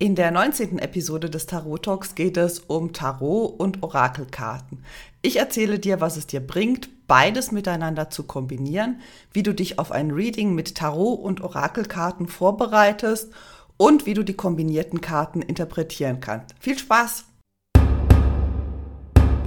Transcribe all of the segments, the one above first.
In der 19. Episode des Tarot Talks geht es um Tarot und Orakelkarten. Ich erzähle dir, was es dir bringt, beides miteinander zu kombinieren, wie du dich auf ein Reading mit Tarot und Orakelkarten vorbereitest und wie du die kombinierten Karten interpretieren kannst. Viel Spaß!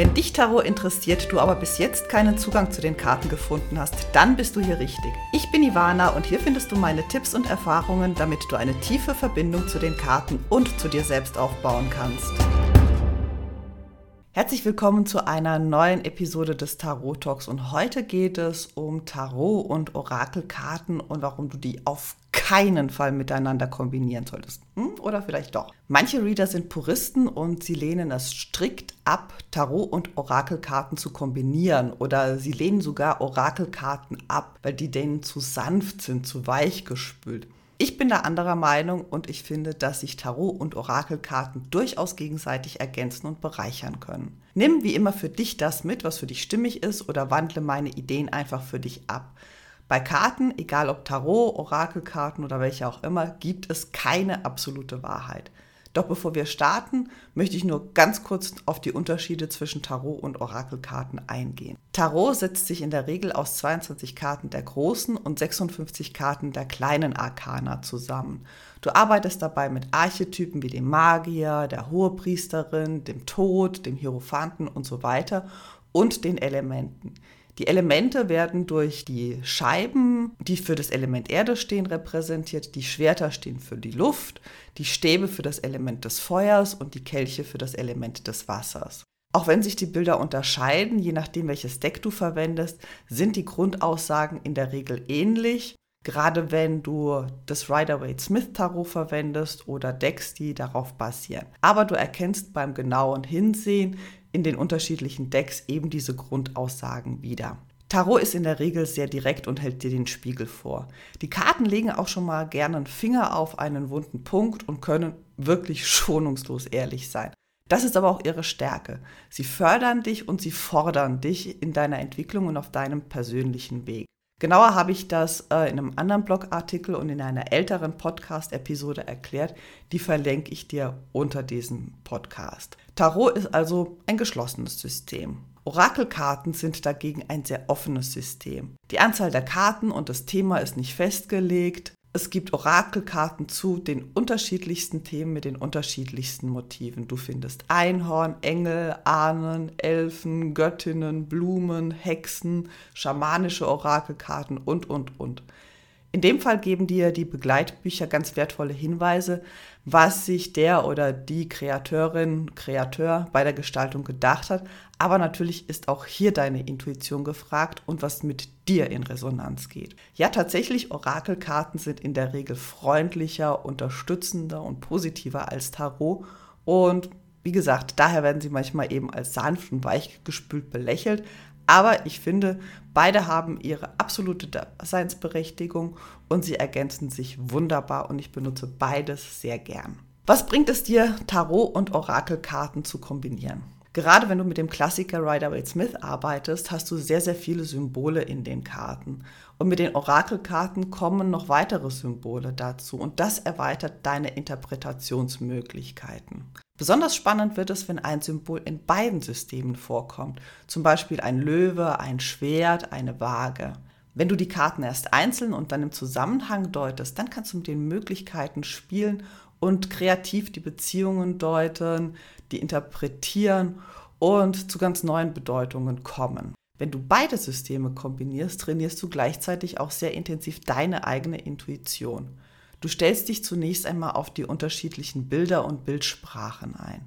Wenn dich Tarot interessiert, du aber bis jetzt keinen Zugang zu den Karten gefunden hast, dann bist du hier richtig. Ich bin Ivana und hier findest du meine Tipps und Erfahrungen, damit du eine tiefe Verbindung zu den Karten und zu dir selbst aufbauen kannst. Herzlich willkommen zu einer neuen Episode des Tarot Talks und heute geht es um Tarot und Orakelkarten und warum du die auf keinen Fall miteinander kombinieren solltest. Hm? Oder vielleicht doch. Manche Reader sind Puristen und sie lehnen es strikt ab, Tarot und Orakelkarten zu kombinieren oder sie lehnen sogar Orakelkarten ab, weil die denen zu sanft sind, zu weich gespült. Ich bin da anderer Meinung und ich finde, dass sich Tarot und Orakelkarten durchaus gegenseitig ergänzen und bereichern können. Nimm wie immer für dich das mit, was für dich stimmig ist oder wandle meine Ideen einfach für dich ab. Bei Karten, egal ob Tarot, Orakelkarten oder welche auch immer, gibt es keine absolute Wahrheit. Doch bevor wir starten, möchte ich nur ganz kurz auf die Unterschiede zwischen Tarot und Orakelkarten eingehen. Tarot setzt sich in der Regel aus 22 Karten der großen und 56 Karten der kleinen Arkana zusammen. Du arbeitest dabei mit Archetypen wie dem Magier, der Hohepriesterin, dem Tod, dem Hierophanten und so weiter und den Elementen. Die Elemente werden durch die Scheiben, die für das Element Erde stehen, repräsentiert. Die Schwerter stehen für die Luft, die Stäbe für das Element des Feuers und die Kelche für das Element des Wassers. Auch wenn sich die Bilder unterscheiden, je nachdem welches Deck du verwendest, sind die Grundaussagen in der Regel ähnlich. Gerade wenn du das Rider-Waite-Smith-Tarot verwendest oder Decks, die darauf basieren. Aber du erkennst beim genauen Hinsehen, in den unterschiedlichen Decks eben diese Grundaussagen wieder. Tarot ist in der Regel sehr direkt und hält dir den Spiegel vor. Die Karten legen auch schon mal gerne einen Finger auf einen wunden Punkt und können wirklich schonungslos ehrlich sein. Das ist aber auch ihre Stärke. Sie fördern dich und sie fordern dich in deiner Entwicklung und auf deinem persönlichen Weg. Genauer habe ich das äh, in einem anderen Blogartikel und in einer älteren Podcast-Episode erklärt. Die verlinke ich dir unter diesem Podcast. Tarot ist also ein geschlossenes System. Orakelkarten sind dagegen ein sehr offenes System. Die Anzahl der Karten und das Thema ist nicht festgelegt. Es gibt Orakelkarten zu den unterschiedlichsten Themen mit den unterschiedlichsten Motiven. Du findest Einhorn, Engel, Ahnen, Elfen, Göttinnen, Blumen, Hexen, schamanische Orakelkarten und, und, und. In dem Fall geben dir die Begleitbücher ganz wertvolle Hinweise, was sich der oder die Kreateurin, Kreateur bei der Gestaltung gedacht hat. Aber natürlich ist auch hier deine Intuition gefragt und was mit dir in Resonanz geht. Ja, tatsächlich, Orakelkarten sind in der Regel freundlicher, unterstützender und positiver als Tarot. Und wie gesagt, daher werden sie manchmal eben als sanft und weich gespült belächelt. Aber ich finde, beide haben ihre absolute Daseinsberechtigung und sie ergänzen sich wunderbar und ich benutze beides sehr gern. Was bringt es dir, Tarot und Orakelkarten zu kombinieren? Gerade wenn du mit dem Klassiker Rider-Waite-Smith arbeitest, hast du sehr, sehr viele Symbole in den Karten. Und mit den Orakelkarten kommen noch weitere Symbole dazu und das erweitert deine Interpretationsmöglichkeiten. Besonders spannend wird es, wenn ein Symbol in beiden Systemen vorkommt, zum Beispiel ein Löwe, ein Schwert, eine Waage. Wenn du die Karten erst einzeln und dann im Zusammenhang deutest, dann kannst du mit den Möglichkeiten spielen und kreativ die Beziehungen deuten, die interpretieren und zu ganz neuen Bedeutungen kommen. Wenn du beide Systeme kombinierst, trainierst du gleichzeitig auch sehr intensiv deine eigene Intuition. Du stellst dich zunächst einmal auf die unterschiedlichen Bilder und Bildsprachen ein.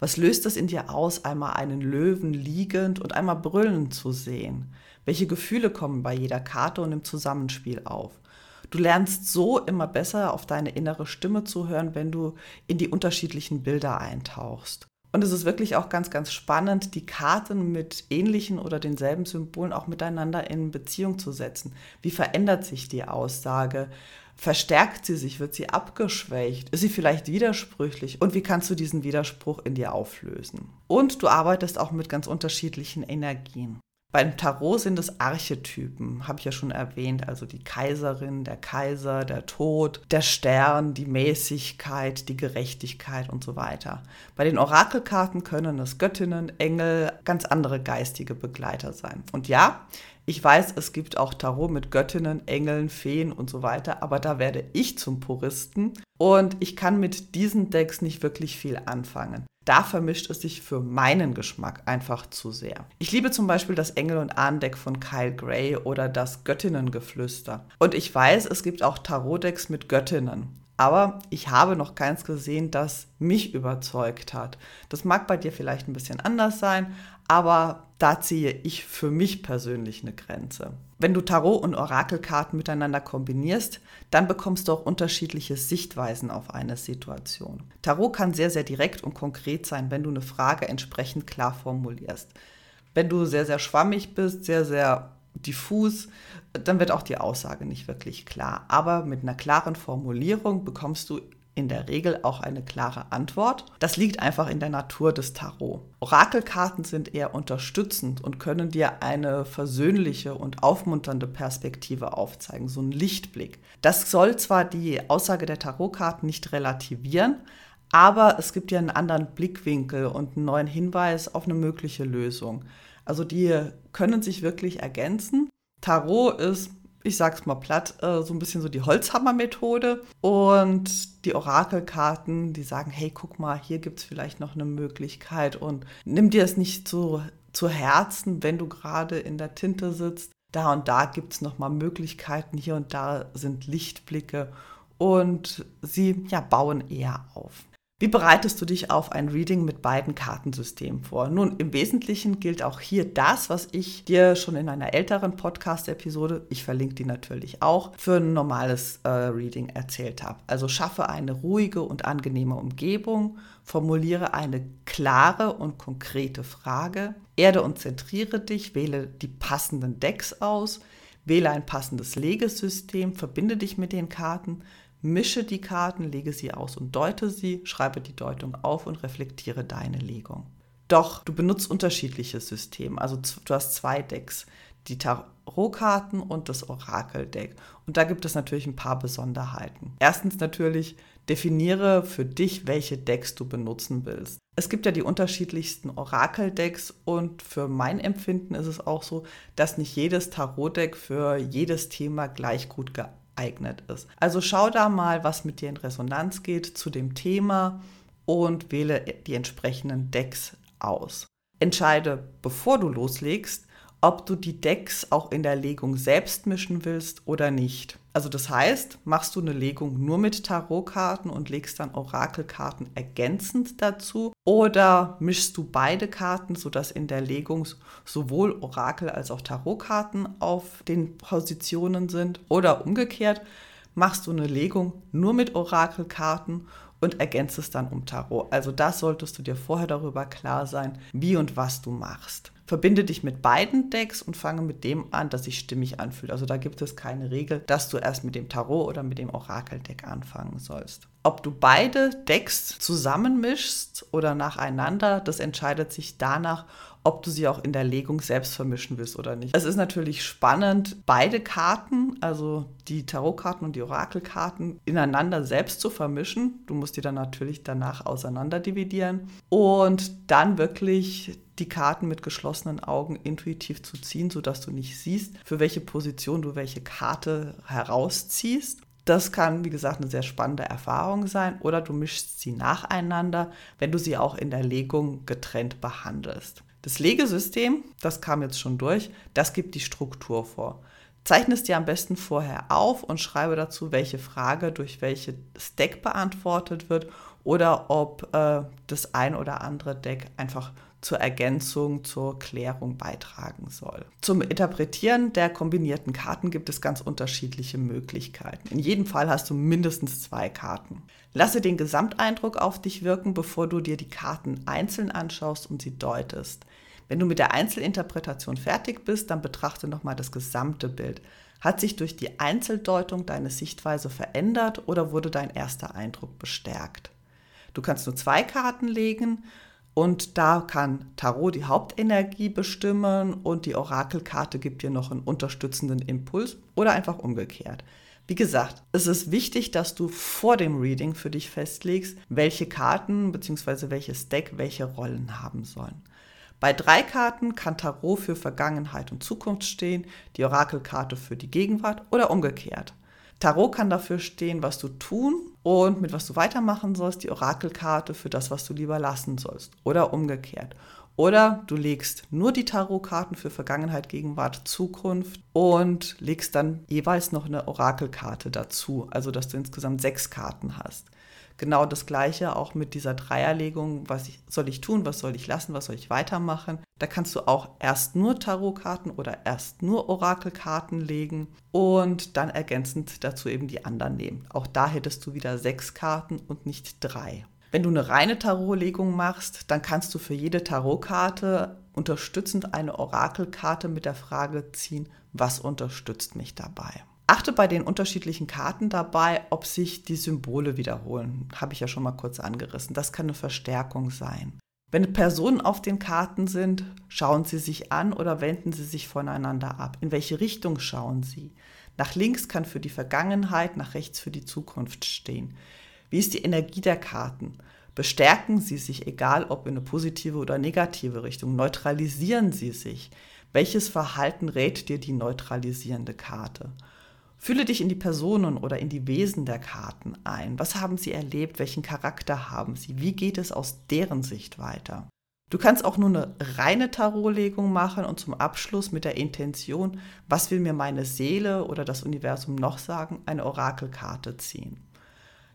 Was löst es in dir aus, einmal einen Löwen liegend und einmal brüllend zu sehen? Welche Gefühle kommen bei jeder Karte und im Zusammenspiel auf? Du lernst so immer besser auf deine innere Stimme zu hören, wenn du in die unterschiedlichen Bilder eintauchst. Und es ist wirklich auch ganz, ganz spannend, die Karten mit ähnlichen oder denselben Symbolen auch miteinander in Beziehung zu setzen. Wie verändert sich die Aussage? Verstärkt sie sich? Wird sie abgeschwächt? Ist sie vielleicht widersprüchlich? Und wie kannst du diesen Widerspruch in dir auflösen? Und du arbeitest auch mit ganz unterschiedlichen Energien. Beim Tarot sind es Archetypen, habe ich ja schon erwähnt, also die Kaiserin, der Kaiser, der Tod, der Stern, die Mäßigkeit, die Gerechtigkeit und so weiter. Bei den Orakelkarten können es Göttinnen, Engel, ganz andere geistige Begleiter sein. Und ja, ich weiß, es gibt auch Tarot mit Göttinnen, Engeln, Feen und so weiter, aber da werde ich zum Puristen und ich kann mit diesen Decks nicht wirklich viel anfangen. Da vermischt es sich für meinen Geschmack einfach zu sehr. Ich liebe zum Beispiel das Engel- und Ahnendeck von Kyle Gray oder das Göttinnengeflüster. Und ich weiß, es gibt auch Tarotdecks mit Göttinnen. Aber ich habe noch keins gesehen, das mich überzeugt hat. Das mag bei dir vielleicht ein bisschen anders sein, aber da ziehe ich für mich persönlich eine Grenze. Wenn du Tarot und Orakelkarten miteinander kombinierst, dann bekommst du auch unterschiedliche Sichtweisen auf eine Situation. Tarot kann sehr, sehr direkt und konkret sein, wenn du eine Frage entsprechend klar formulierst. Wenn du sehr, sehr schwammig bist, sehr, sehr diffus, dann wird auch die Aussage nicht wirklich klar. Aber mit einer klaren Formulierung bekommst du in der Regel auch eine klare Antwort. Das liegt einfach in der Natur des Tarot. Orakelkarten sind eher unterstützend und können dir eine versöhnliche und aufmunternde Perspektive aufzeigen, so ein Lichtblick. Das soll zwar die Aussage der Tarotkarten nicht relativieren, aber es gibt dir einen anderen Blickwinkel und einen neuen Hinweis auf eine mögliche Lösung. Also die können sich wirklich ergänzen. Tarot ist ich sag's mal platt, äh, so ein bisschen so die Holzhammer-Methode. Und die Orakelkarten, die sagen, hey, guck mal, hier gibt's vielleicht noch eine Möglichkeit und nimm dir es nicht zu, zu Herzen, wenn du gerade in der Tinte sitzt. Da und da gibt's noch mal Möglichkeiten, hier und da sind Lichtblicke und sie ja, bauen eher auf. Wie bereitest du dich auf ein Reading mit beiden Kartensystemen vor? Nun, im Wesentlichen gilt auch hier das, was ich dir schon in einer älteren Podcast-Episode, ich verlinke die natürlich auch, für ein normales äh, Reading erzählt habe. Also schaffe eine ruhige und angenehme Umgebung, formuliere eine klare und konkrete Frage, erde und zentriere dich, wähle die passenden Decks aus, wähle ein passendes Legesystem, verbinde dich mit den Karten, Mische die Karten, lege sie aus und deute sie, schreibe die Deutung auf und reflektiere deine Legung. Doch du benutzt unterschiedliche Systeme. Also du hast zwei Decks, die Tarotkarten und das Orakeldeck. Und da gibt es natürlich ein paar Besonderheiten. Erstens natürlich, definiere für dich, welche Decks du benutzen willst. Es gibt ja die unterschiedlichsten Orakeldecks und für mein Empfinden ist es auch so, dass nicht jedes Tarotdeck für jedes Thema gleich gut geeignet geeignet ist. Also schau da mal, was mit dir in Resonanz geht zu dem Thema und wähle die entsprechenden Decks aus. Entscheide, bevor du loslegst, ob du die Decks auch in der Legung selbst mischen willst oder nicht. Also das heißt, machst du eine Legung nur mit Tarotkarten und legst dann Orakelkarten ergänzend dazu oder mischst du beide Karten, sodass in der Legung sowohl Orakel als auch Tarotkarten auf den Positionen sind oder umgekehrt, machst du eine Legung nur mit Orakelkarten und ergänzt es dann um Tarot. Also das solltest du dir vorher darüber klar sein, wie und was du machst. Verbinde dich mit beiden Decks und fange mit dem an, das sich stimmig anfühlt. Also da gibt es keine Regel, dass du erst mit dem Tarot oder mit dem Orakeldeck anfangen sollst. Ob du beide Decks zusammenmischst oder nacheinander, das entscheidet sich danach, ob du sie auch in der Legung selbst vermischen willst oder nicht. Es ist natürlich spannend, beide Karten, also die Tarotkarten und die Orakelkarten, ineinander selbst zu vermischen. Du musst die dann natürlich danach auseinander dividieren und dann wirklich die Karten mit geschlossenen Augen intuitiv zu ziehen, sodass du nicht siehst, für welche Position du welche Karte herausziehst. Das kann, wie gesagt, eine sehr spannende Erfahrung sein. Oder du mischst sie nacheinander, wenn du sie auch in der Legung getrennt behandelst. Das Legesystem, das kam jetzt schon durch, das gibt die Struktur vor. Zeichne es dir am besten vorher auf und schreibe dazu, welche Frage durch welche Deck beantwortet wird oder ob äh, das ein oder andere Deck einfach zur Ergänzung, zur Klärung beitragen soll. Zum Interpretieren der kombinierten Karten gibt es ganz unterschiedliche Möglichkeiten. In jedem Fall hast du mindestens zwei Karten. Lasse den Gesamteindruck auf dich wirken, bevor du dir die Karten einzeln anschaust und sie deutest. Wenn du mit der Einzelinterpretation fertig bist, dann betrachte nochmal das gesamte Bild. Hat sich durch die Einzeldeutung deine Sichtweise verändert oder wurde dein erster Eindruck bestärkt? Du kannst nur zwei Karten legen Und da kann Tarot die Hauptenergie bestimmen und die Orakelkarte gibt dir noch einen unterstützenden Impuls oder einfach umgekehrt. Wie gesagt, es ist wichtig, dass du vor dem Reading für dich festlegst, welche Karten bzw. welches Deck welche Rollen haben sollen. Bei drei Karten kann Tarot für Vergangenheit und Zukunft stehen, die Orakelkarte für die Gegenwart oder umgekehrt. Tarot kann dafür stehen, was du tun und mit was du weitermachen sollst, die Orakelkarte für das, was du lieber lassen sollst oder umgekehrt. Oder du legst nur die Tarotkarten für Vergangenheit, Gegenwart, Zukunft und legst dann jeweils noch eine Orakelkarte dazu, also dass du insgesamt sechs Karten hast. Genau das gleiche auch mit dieser Dreierlegung, was ich, soll ich tun, was soll ich lassen, was soll ich weitermachen. Da kannst du auch erst nur Tarotkarten oder erst nur Orakelkarten legen und dann ergänzend dazu eben die anderen nehmen. Auch da hättest du wieder sechs Karten und nicht drei. Wenn du eine reine Tarotlegung machst, dann kannst du für jede Tarotkarte unterstützend eine Orakelkarte mit der Frage ziehen, was unterstützt mich dabei? Achte bei den unterschiedlichen Karten dabei, ob sich die Symbole wiederholen. Habe ich ja schon mal kurz angerissen. Das kann eine Verstärkung sein. Wenn Personen auf den Karten sind, schauen sie sich an oder wenden sie sich voneinander ab. In welche Richtung schauen sie? Nach links kann für die Vergangenheit, nach rechts für die Zukunft stehen. Wie ist die Energie der Karten? Bestärken sie sich, egal ob in eine positive oder negative Richtung? Neutralisieren sie sich? Welches Verhalten rät dir die neutralisierende Karte? Fühle dich in die Personen oder in die Wesen der Karten ein. Was haben sie erlebt? Welchen Charakter haben sie? Wie geht es aus deren Sicht weiter? Du kannst auch nur eine reine Tarotlegung machen und zum Abschluss mit der Intention, was will mir meine Seele oder das Universum noch sagen, eine Orakelkarte ziehen.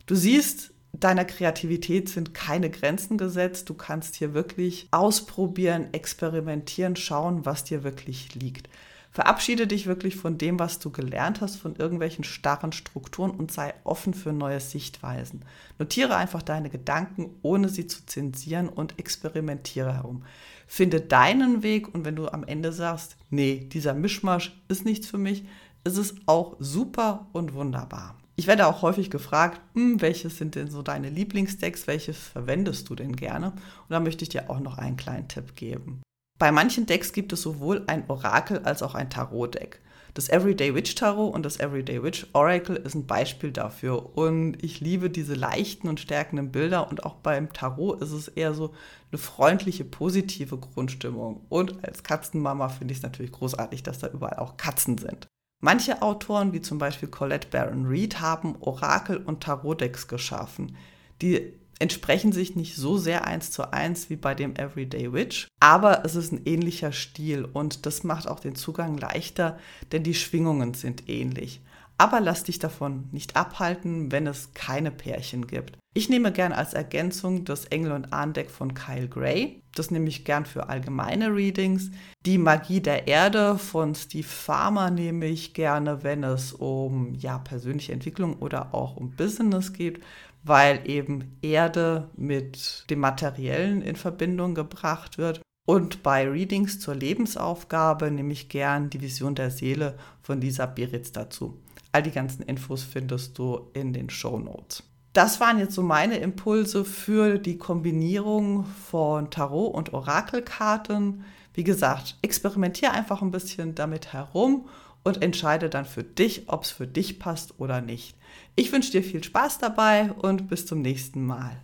Du siehst, deiner Kreativität sind keine Grenzen gesetzt. Du kannst hier wirklich ausprobieren, experimentieren, schauen, was dir wirklich liegt. Verabschiede dich wirklich von dem, was du gelernt hast, von irgendwelchen starren Strukturen und sei offen für neue Sichtweisen. Notiere einfach deine Gedanken, ohne sie zu zensieren und experimentiere herum. Finde deinen Weg und wenn du am Ende sagst, nee, dieser Mischmasch ist nichts für mich, ist es auch super und wunderbar. Ich werde auch häufig gefragt, hm, welches sind denn so deine Lieblingsdecks, welches verwendest du denn gerne? Und da möchte ich dir auch noch einen kleinen Tipp geben. Bei manchen Decks gibt es sowohl ein Orakel als auch ein Tarot-Deck. Das Everyday Witch Tarot und das Everyday Witch Oracle ist ein Beispiel dafür. Und ich liebe diese leichten und stärkenden Bilder. Und auch beim Tarot ist es eher so eine freundliche, positive Grundstimmung. Und als Katzenmama finde ich es natürlich großartig, dass da überall auch Katzen sind. Manche Autoren, wie zum Beispiel Colette Baron Reed, haben Orakel- und Tarot-Decks geschaffen. Die entsprechen sich nicht so sehr eins zu eins wie bei dem Everyday Witch, aber es ist ein ähnlicher Stil und das macht auch den Zugang leichter, denn die Schwingungen sind ähnlich. Aber lass dich davon nicht abhalten, wenn es keine Pärchen gibt. Ich nehme gern als Ergänzung das Engel- und Ahndeck von Kyle Gray. Das nehme ich gern für allgemeine Readings. Die Magie der Erde von Steve Farmer nehme ich gerne, wenn es um ja, persönliche Entwicklung oder auch um Business geht, weil eben Erde mit dem Materiellen in Verbindung gebracht wird. Und bei Readings zur Lebensaufgabe nehme ich gern die Vision der Seele von Lisa Biritz dazu. All die ganzen Infos findest du in den Show Notes. Das waren jetzt so meine Impulse für die Kombinierung von Tarot und Orakelkarten. Wie gesagt, experimentiere einfach ein bisschen damit herum und entscheide dann für dich, ob es für dich passt oder nicht. Ich wünsche dir viel Spaß dabei und bis zum nächsten Mal.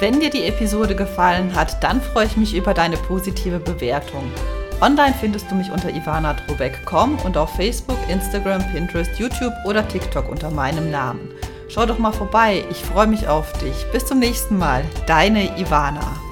Wenn dir die Episode gefallen hat, dann freue ich mich über deine positive Bewertung. Online findest du mich unter ivanatrobeck.com und auf Facebook, Instagram, Pinterest, YouTube oder TikTok unter meinem Namen. Schau doch mal vorbei, ich freue mich auf dich. Bis zum nächsten Mal, deine Ivana.